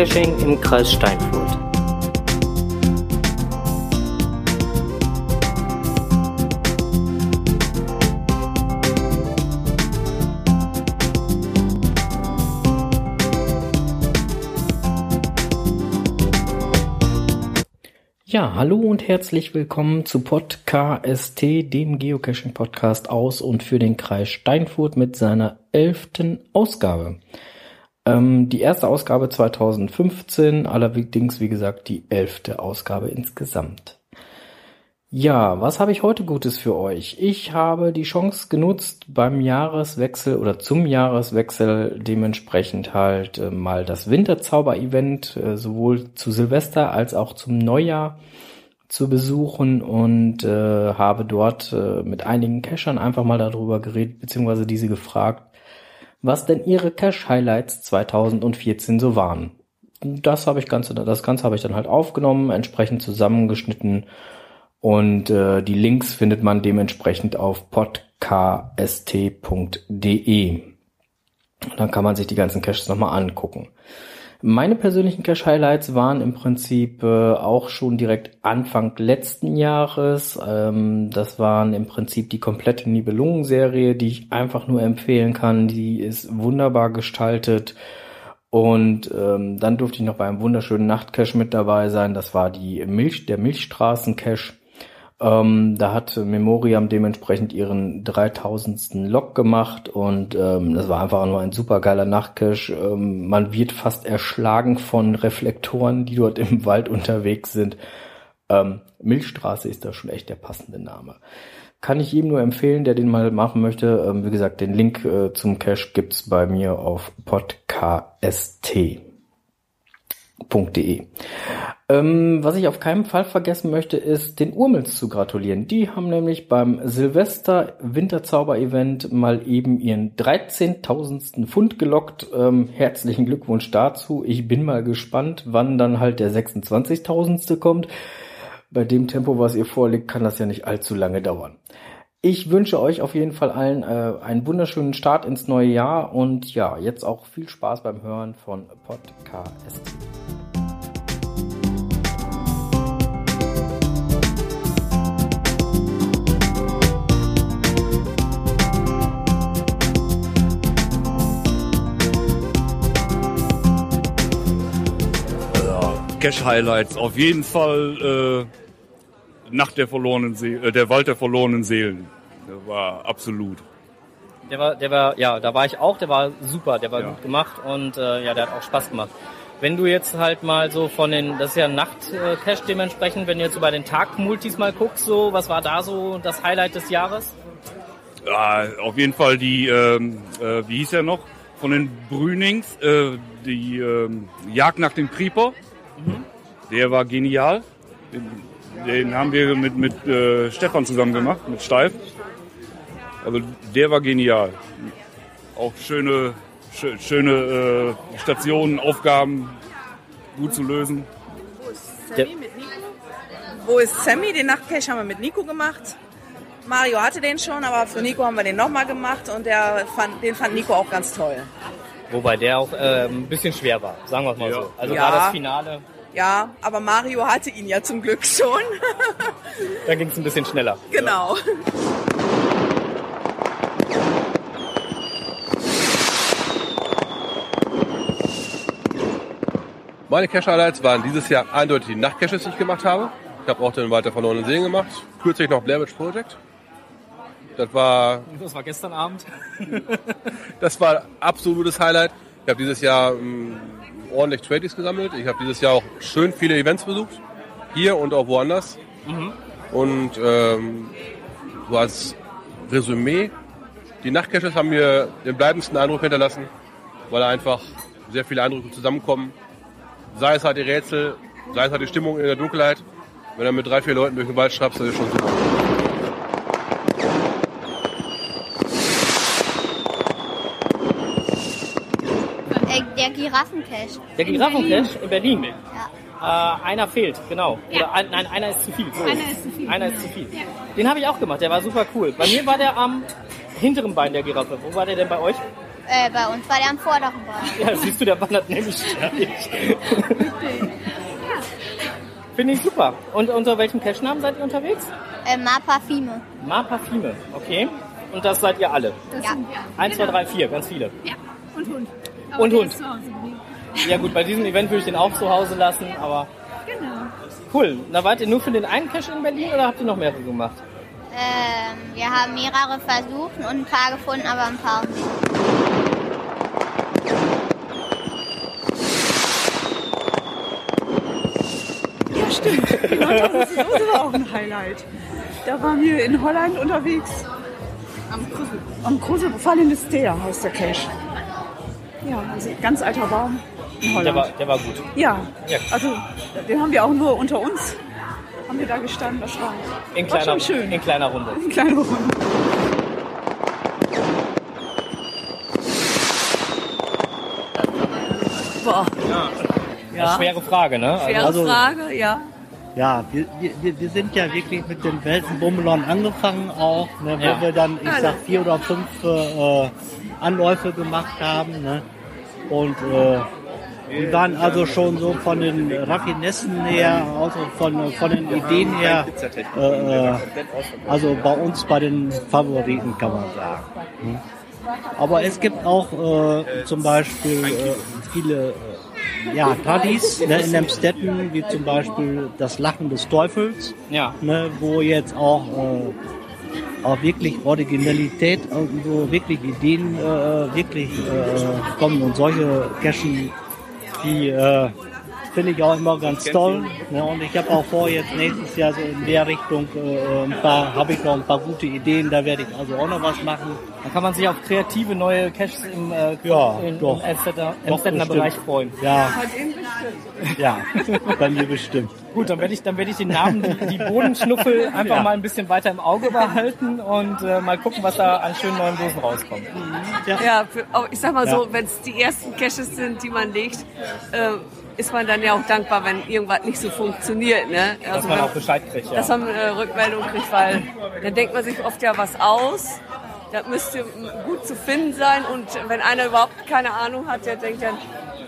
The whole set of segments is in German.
Geocaching im Kreis Steinfurt. Ja, hallo und herzlich willkommen zu Podcast, dem Geocaching-Podcast aus und für den Kreis Steinfurt mit seiner elften Ausgabe. Ähm, die erste Ausgabe 2015, allerdings wie gesagt die elfte Ausgabe insgesamt. Ja, was habe ich heute Gutes für euch? Ich habe die Chance genutzt, beim Jahreswechsel oder zum Jahreswechsel dementsprechend halt äh, mal das Winterzauber-Event äh, sowohl zu Silvester als auch zum Neujahr zu besuchen und äh, habe dort äh, mit einigen Cachern einfach mal darüber geredet, beziehungsweise diese gefragt, was denn ihre Cache-Highlights 2014 so waren. Das habe ich ganze, das Ganze habe ich dann halt aufgenommen, entsprechend zusammengeschnitten und äh, die Links findet man dementsprechend auf podcast.de. Dann kann man sich die ganzen Caches nochmal angucken. Meine persönlichen Cache-Highlights waren im Prinzip äh, auch schon direkt Anfang letzten Jahres. Ähm, das waren im Prinzip die komplette Nibelungen-Serie, die ich einfach nur empfehlen kann. Die ist wunderbar gestaltet. Und ähm, dann durfte ich noch bei einem wunderschönen Nachtcache mit dabei sein. Das war die Milch, der Milchstraßen-Cache. Ähm, da hat Memoriam dementsprechend ihren 3000. Log gemacht und ähm, das war einfach nur ein super geiler Nachtcache. Ähm, man wird fast erschlagen von Reflektoren, die dort im Wald unterwegs sind. Ähm, Milchstraße ist da schon echt der passende Name. Kann ich jedem nur empfehlen, der den mal machen möchte. Ähm, wie gesagt, den Link äh, zum Cache gibt's bei mir auf podcast.de. Ähm, was ich auf keinen Fall vergessen möchte, ist den Urmels zu gratulieren. Die haben nämlich beim Silvester Winterzauber Event mal eben ihren 13.000. Pfund gelockt. Ähm, herzlichen Glückwunsch dazu. Ich bin mal gespannt, wann dann halt der 26.000. kommt. Bei dem Tempo, was ihr vorlegt, kann das ja nicht allzu lange dauern. Ich wünsche euch auf jeden Fall allen äh, einen wunderschönen Start ins neue Jahr und ja, jetzt auch viel Spaß beim Hören von Podcast. Cash-Highlights. Auf jeden Fall äh, Nacht der verlorenen See äh, der Wald der verlorenen Seelen. Der war absolut. Der war, der war, ja, da war ich auch, der war super, der war ja. gut gemacht und äh, ja, der hat auch Spaß gemacht. Wenn du jetzt halt mal so von den, das ist ja Nacht-Cash dementsprechend, wenn du jetzt so bei den Tag-Multis mal guckst, so, was war da so das Highlight des Jahres? Ja, auf jeden Fall die, ähm, äh, wie hieß er noch, von den Brünings, äh, die ähm, Jagd nach dem Creeper. Der war genial. Den, den haben wir mit, mit äh, Stefan zusammen gemacht, mit Steif. Also der war genial. Auch schöne, schö schöne äh, Stationen, Aufgaben gut zu lösen. Wo ist Sammy mit Nico? Wo ist Sammy? Den Nachtcache haben wir mit Nico gemacht. Mario hatte den schon, aber für Nico haben wir den nochmal gemacht und der fand, den fand Nico auch ganz toll. Wobei der auch äh, ein bisschen schwer war, sagen wir es mal ja. so. Also ja. war das Finale. Ja, aber Mario hatte ihn ja zum Glück schon. da ging es ein bisschen schneller. Genau. Ja. Meine Cache-Highlights waren dieses Jahr eindeutig die Nachtcaches, die ich gemacht habe. Ich habe auch den Weiter verlorenen Seen gemacht. Kürzlich noch Blair Witch Project. Das war. Das war gestern Abend. das war absolutes Highlight. Ich habe dieses Jahr ähm, ordentlich Tradies gesammelt. Ich habe dieses Jahr auch schön viele Events besucht. Hier und auch woanders. Mhm. Und ähm, so als Resümee, die Nachtcaches haben mir den bleibendsten Eindruck hinterlassen, weil einfach sehr viele Eindrücke zusammenkommen. Sei es halt die Rätsel, sei es halt die Stimmung in der Dunkelheit. Wenn du mit drei, vier Leuten durch den Wald schraubst, das ist schon super. Giraffencache. Der Giraffencache in Berlin. Ja. Äh, einer fehlt, genau. Ja. Oder ein, nein, einer ist zu viel. So. Einer ist zu viel. Einer ist zu viel. Ja. Den habe ich auch gemacht, der war super cool. Bei mir war der am hinteren Bein der Giraffe. Wo war der denn bei euch? Äh, bei uns war der am vorderen Bein. Ja, siehst du, der wandert nämlich ständig. Finde ich super. Und unter welchem Cache-Namen seid ihr unterwegs? Äh, Mapafime. Ma Parfime, okay. Und das seid ihr alle? Ja. Eins, zwei, drei, vier, ganz viele. Ja, und Hund. Und der Hund. Ist. Ja gut, bei diesem Event würde ich den auch zu Hause lassen, aber Genau. cool. Da wart ihr nur für den einen Cache in Berlin oder habt ihr noch mehrere gemacht? Ähm, wir haben mehrere versucht und ein paar gefunden, aber ein paar nicht. Ja, stimmt. Die Nordhausen war auch ein Highlight. Da waren wir in Holland unterwegs. Am Krusel. Am Krusel, Fallendes Teer heißt der Cache. Ja, also ganz alter Baum Holland. Der war, der war gut. ja, Ja. also den haben wir auch nur unter uns. Haben wir da gestanden, das war, In war kleiner, schon schön. in kleiner Runde. In kleiner Runde. Boah. Ja, Schwere Frage, ne? Schwere Also- Frage, ja. Ja, wir, wir, wir sind ja wirklich mit dem Welsenbummelon angefangen auch, ne, wo Ja. wir dann, ich sag, vier oder fünf äh, Anläufe gemacht haben. Ne? Und äh, die waren also schon so von den Raffinessen her, also von, von den Ideen her, äh, also bei uns bei den Favoriten kann man sagen. ne? Aber es gibt auch äh, zum Beispiel äh, viele äh, ja, Tradis ne, in Emstetten, wie zum Beispiel das Lachen des Teufels, ja. ne, wo jetzt auch, äh, auch wirklich Originalität und so wirklich Ideen äh, wirklich äh, kommen und solche Cachen, die äh, finde ich auch immer ganz toll. Ne, und ich habe auch vor, jetzt nächstes Jahr so in der Richtung äh, ein paar, habe ich noch ein paar gute Ideen, da werde ich also auch noch was machen. Dann kann man sich auf kreative neue Caches im, äh, Ja, im Emstettener bestimmt. Bereich freuen. Ja, ja, bei mir bestimmt. Gut, dann werde ich, dann werde ich den Namen, die, die Bodenschnuffel, einfach Ja. mal ein bisschen weiter im Auge behalten und äh, mal gucken, was da an schönen neuen Dosen rauskommt. Ja, für, aber ich sag mal so, Ja. wenn es die ersten Caches sind, die man legt, äh, ist man dann ja auch dankbar, wenn irgendwas nicht so funktioniert. Ne? Dass Also man wenn, auch Bescheid kriegt, ja. dass man äh, Rückmeldung kriegt, weil dann denkt man sich oft ja was aus. Das müsste gut zu finden sein und wenn einer überhaupt keine Ahnung hat, der denkt dann,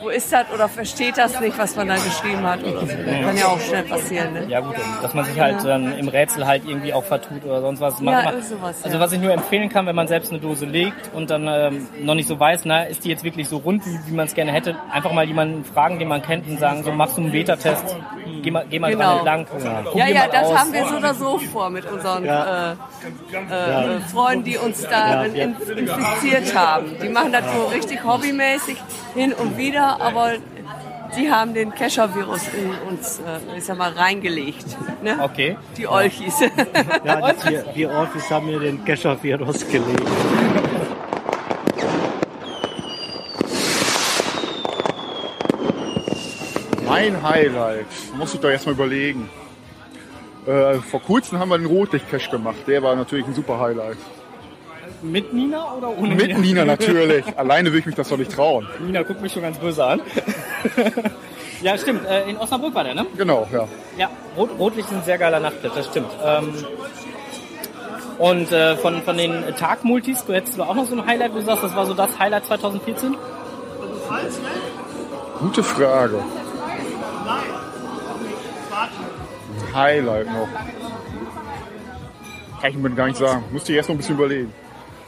wo ist das oder versteht das nicht, was man da geschrieben hat oder so. Das kann ja auch schnell passieren. Ne? Ja gut, dass man sich halt dann im Rätsel halt irgendwie auch vertut oder sonst was. Ja, Manchmal- irgend sowas, also ja. was ich nur empfehlen kann, wenn man selbst eine Dose legt und dann ähm, noch nicht so weiß, na, ist die jetzt wirklich so rund, wie, wie man es gerne hätte, einfach mal jemanden fragen, den man kennt und sagen, so machst du einen Beta-Test, geh mal, geh mal dran Genau. entlang, Ja, ja, mal das aus. haben wir so oder so vor mit unseren Ja. äh, äh, Freunden, die uns da Ja, ja. in- infiziert haben. Die machen das so richtig hobbymäßig hin und wieder, aber die haben den Kescher-Virus in uns, äh, ich sag mal, reingelegt. Ne? Okay. Die Olchis. Ja, die, die, die Orphis haben mir den Kescher-Virus gelegt. Mein Highlight, muss ich doch erstmal überlegen. Äh, vor kurzem haben wir den Rotlicht-Cache gemacht. Der war natürlich ein super Highlight. Mit Nina oder ohne Mit Nina natürlich. Alleine würde ich mich das doch nicht trauen. Nina guckt mich schon ganz böse an. ja, stimmt. Äh, in Osnabrück war der, ne? Genau, ja. Ja, Rot, Rotlicht ist ein sehr geiler Nachtclub, das stimmt. Ähm, und äh, von, von den Tagmultis, du hättest du auch noch so ein Highlight, wo du sagst, das war so das Highlight 2014? Gute Frage. Ein Highlight noch. Kann ich mir gar nicht sagen. Musste ich erst noch ein bisschen überlegen.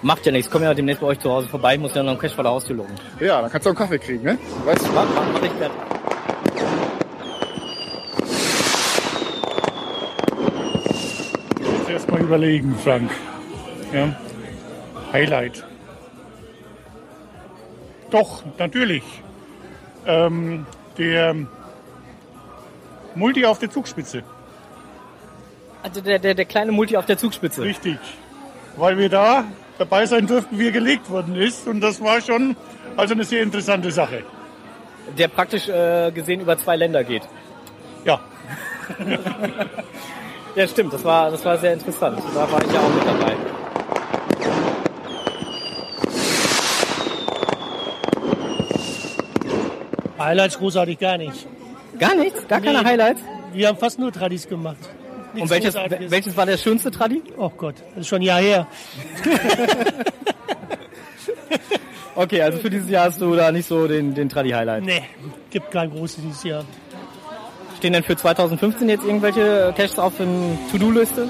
Macht ja nichts, komm ja demnächst bei euch zu Hause vorbei, ich muss ja noch einen Cash vor der Haustür loben. Ja, dann kannst du auch einen Kaffee kriegen, ne? Weißt du? Mach, mach, mach ich fertig. Jetzt erstmal überlegen, Frank. Ja. Highlight. Doch, natürlich. Ähm, der Multi auf der Zugspitze. Also der, der, der kleine Multi auf der Zugspitze. Richtig. Weil wir da dabei sein durften, wie er gelegt worden ist. Und das war schon also eine sehr interessante Sache. Der praktisch äh, gesehen über zwei Länder geht. Ja. Ja, stimmt, das war, das war sehr interessant. Da war ich ja auch mit dabei. Highlights großartig gar nicht. Gar nichts? Gar keine Nee. Highlights? Wir haben fast nur Tradis gemacht. Und welches, Großartiges. welches war der schönste Tradi? Oh Gott, das ist schon ein Jahr her. Okay, also für dieses Jahr hast du da nicht so den, den Tradi-Highlight. Nee, gibt kein großes dieses Jahr. Stehen denn für 2015 jetzt irgendwelche Caches auf der To-Do-Liste?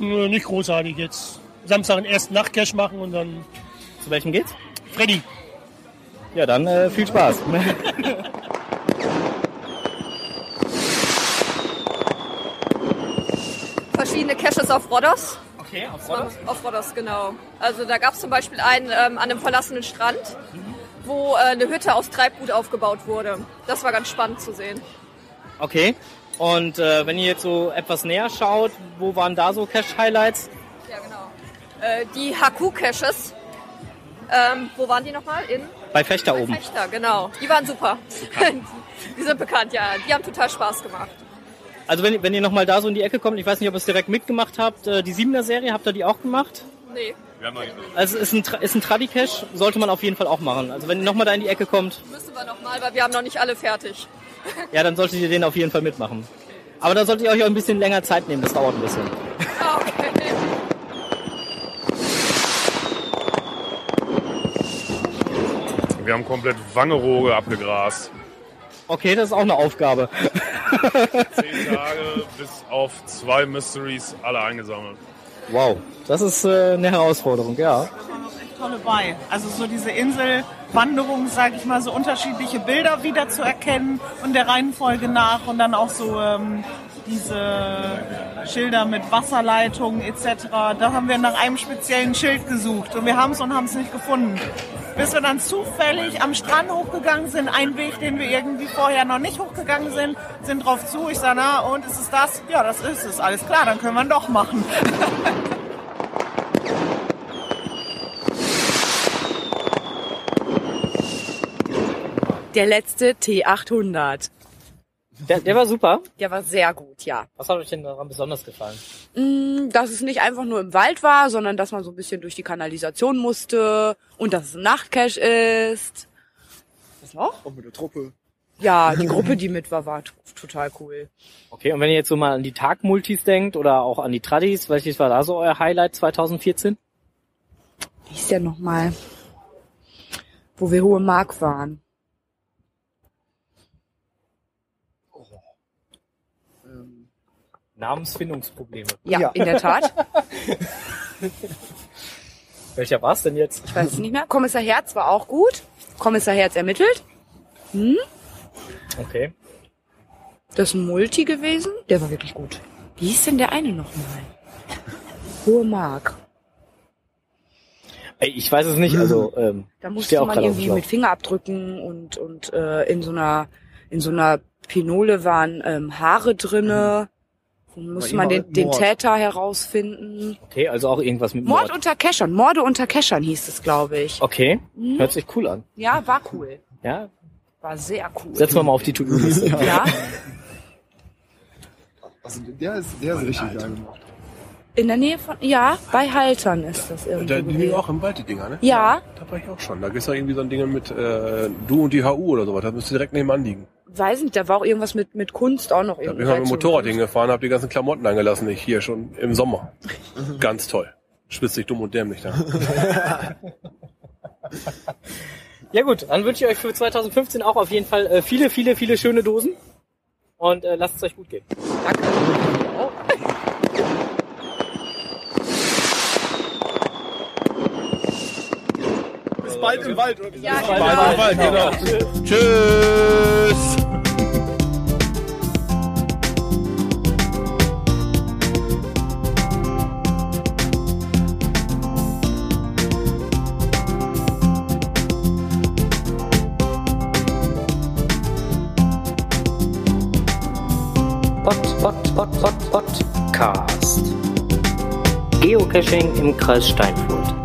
Nicht großartig jetzt. Samstag einen ersten Nachtcash machen und dann. Zu welchem geht's? Freddy. Ja, dann äh, viel Spaß. verschiedene Caches auf Rhodos. Okay, auf Rhodos? Auf Rhodos, genau. Also da gab es zum Beispiel einen ähm, an einem verlassenen Strand, wo äh, eine Hütte aus Treibgut aufgebaut wurde. Das war ganz spannend zu sehen. Okay. Und äh, wenn ihr jetzt so etwas näher schaut, wo waren da so Cache-Highlights? Ja, genau. Äh, die Haku-Caches. Ähm, wo waren die nochmal? In? Bei Fechter oben. Fechter, genau. Die waren super. die sind bekannt, ja. Die haben total Spaß gemacht. Also wenn, wenn ihr nochmal da so in die Ecke kommt, ich weiß nicht, ob ihr es direkt mitgemacht habt, äh, die 7er Serie, habt ihr die auch gemacht? Nee. Also ist ein, ist ein Tradi-Cache, sollte man auf jeden Fall auch machen. Also wenn ihr nochmal da in die Ecke kommt, Müssen wir nochmal, weil wir haben noch nicht alle fertig. ja, dann solltet ihr den auf jeden Fall mitmachen. Aber da solltet ihr euch auch ein bisschen länger Zeit nehmen, das dauert ein bisschen. Wir haben komplett Wangerooge abgegrast. Okay, das ist auch eine Aufgabe. Zehn Tage bis auf zwei Mysteries alle eingesammelt. Wow, das ist äh, eine Herausforderung, ja. tolle bei. Also so diese Inselwanderung, sage ich mal, so unterschiedliche Bilder wieder zu erkennen und der Reihenfolge nach und dann auch so ähm, diese Schilder mit Wasserleitungen etc. Da haben wir nach einem speziellen Schild gesucht und wir haben es und haben es nicht gefunden. Bis wir dann zufällig am Strand hochgegangen sind, ein Weg, den wir irgendwie vorher noch nicht hochgegangen sind, sind drauf zu. Ich sage, na und ist es das? Ja, das ist es. Alles klar, dann können wir ihn doch machen. Der letzte T800. Der, der war super. Der war sehr gut, ja. Was hat euch denn daran besonders gefallen? Mm, Dass es nicht einfach nur im Wald war, sondern dass man so ein bisschen durch die Kanalisation musste und dass es ein Nachtcache ist. Was noch? Auch mit der Truppe. Ja, die Gruppe, die mit war, war total cool. Okay, und wenn ihr jetzt so mal an die Tagmultis denkt oder auch an die Tradis, welches war da so euer Highlight 2014? Wie ist der nochmal? Wo wir hohe Mark waren. Namensfindungsprobleme. Ja, in der Tat. Welcher war's denn jetzt? Ich weiß es nicht mehr. Kommissar Herz war auch gut. Kommissar Herz ermittelt. Hm? Okay. Das ist ein Multi gewesen. Der war wirklich gut. Wie hieß denn der eine nochmal? Hohe Mark. Ey, ich weiß es nicht, also ähm, Da musste man irgendwie mit Fingerabdrücken und und äh, in so einer in so einer Pinole waren ähm, Haare drinne. Musste man den, den. Täter herausfinden. Okay, also auch irgendwas mit Mord Mord. unter Keschern, Morde unter Keschern hieß es, glaube ich. Okay, Mhm. hört sich cool an. Ja, war cool. Ja, War sehr cool. setzen wir mal auf die To-Do-Liste. Ja, Also der ist, der ist richtig geil gemacht. In der Nähe von, ja, bei Haltern ist das irgendwie. Da, die liegen auch im Wald, die Dinger, ne? Ja. Da war ich auch schon. Da gibt's doch irgendwie so ein Ding mit äh, Du und die HU oder sowas. Da müsste direkt nebenan liegen. Weiß nicht, da war auch irgendwas mit, mit Kunst auch noch Da bin irgendwie. ich mal mit dem Motorrad hingefahren, habe die ganzen Klamotten angelassen. Ich hier schon im Sommer. Ganz toll. Schwitzig, dumm und dämlich da. Ja gut, dann wünsche ich euch für 2015 auch auf jeden Fall äh, viele, viele, viele schöne Dosen. Und äh, lasst es euch gut gehen. Bis bald im Wald. Oder? Ja, Bis genau. bald im Wald, genau. Tschüss. Pod, Pod, Pod, Pod, Podcast. Geocaching im Kreis Steinfurt.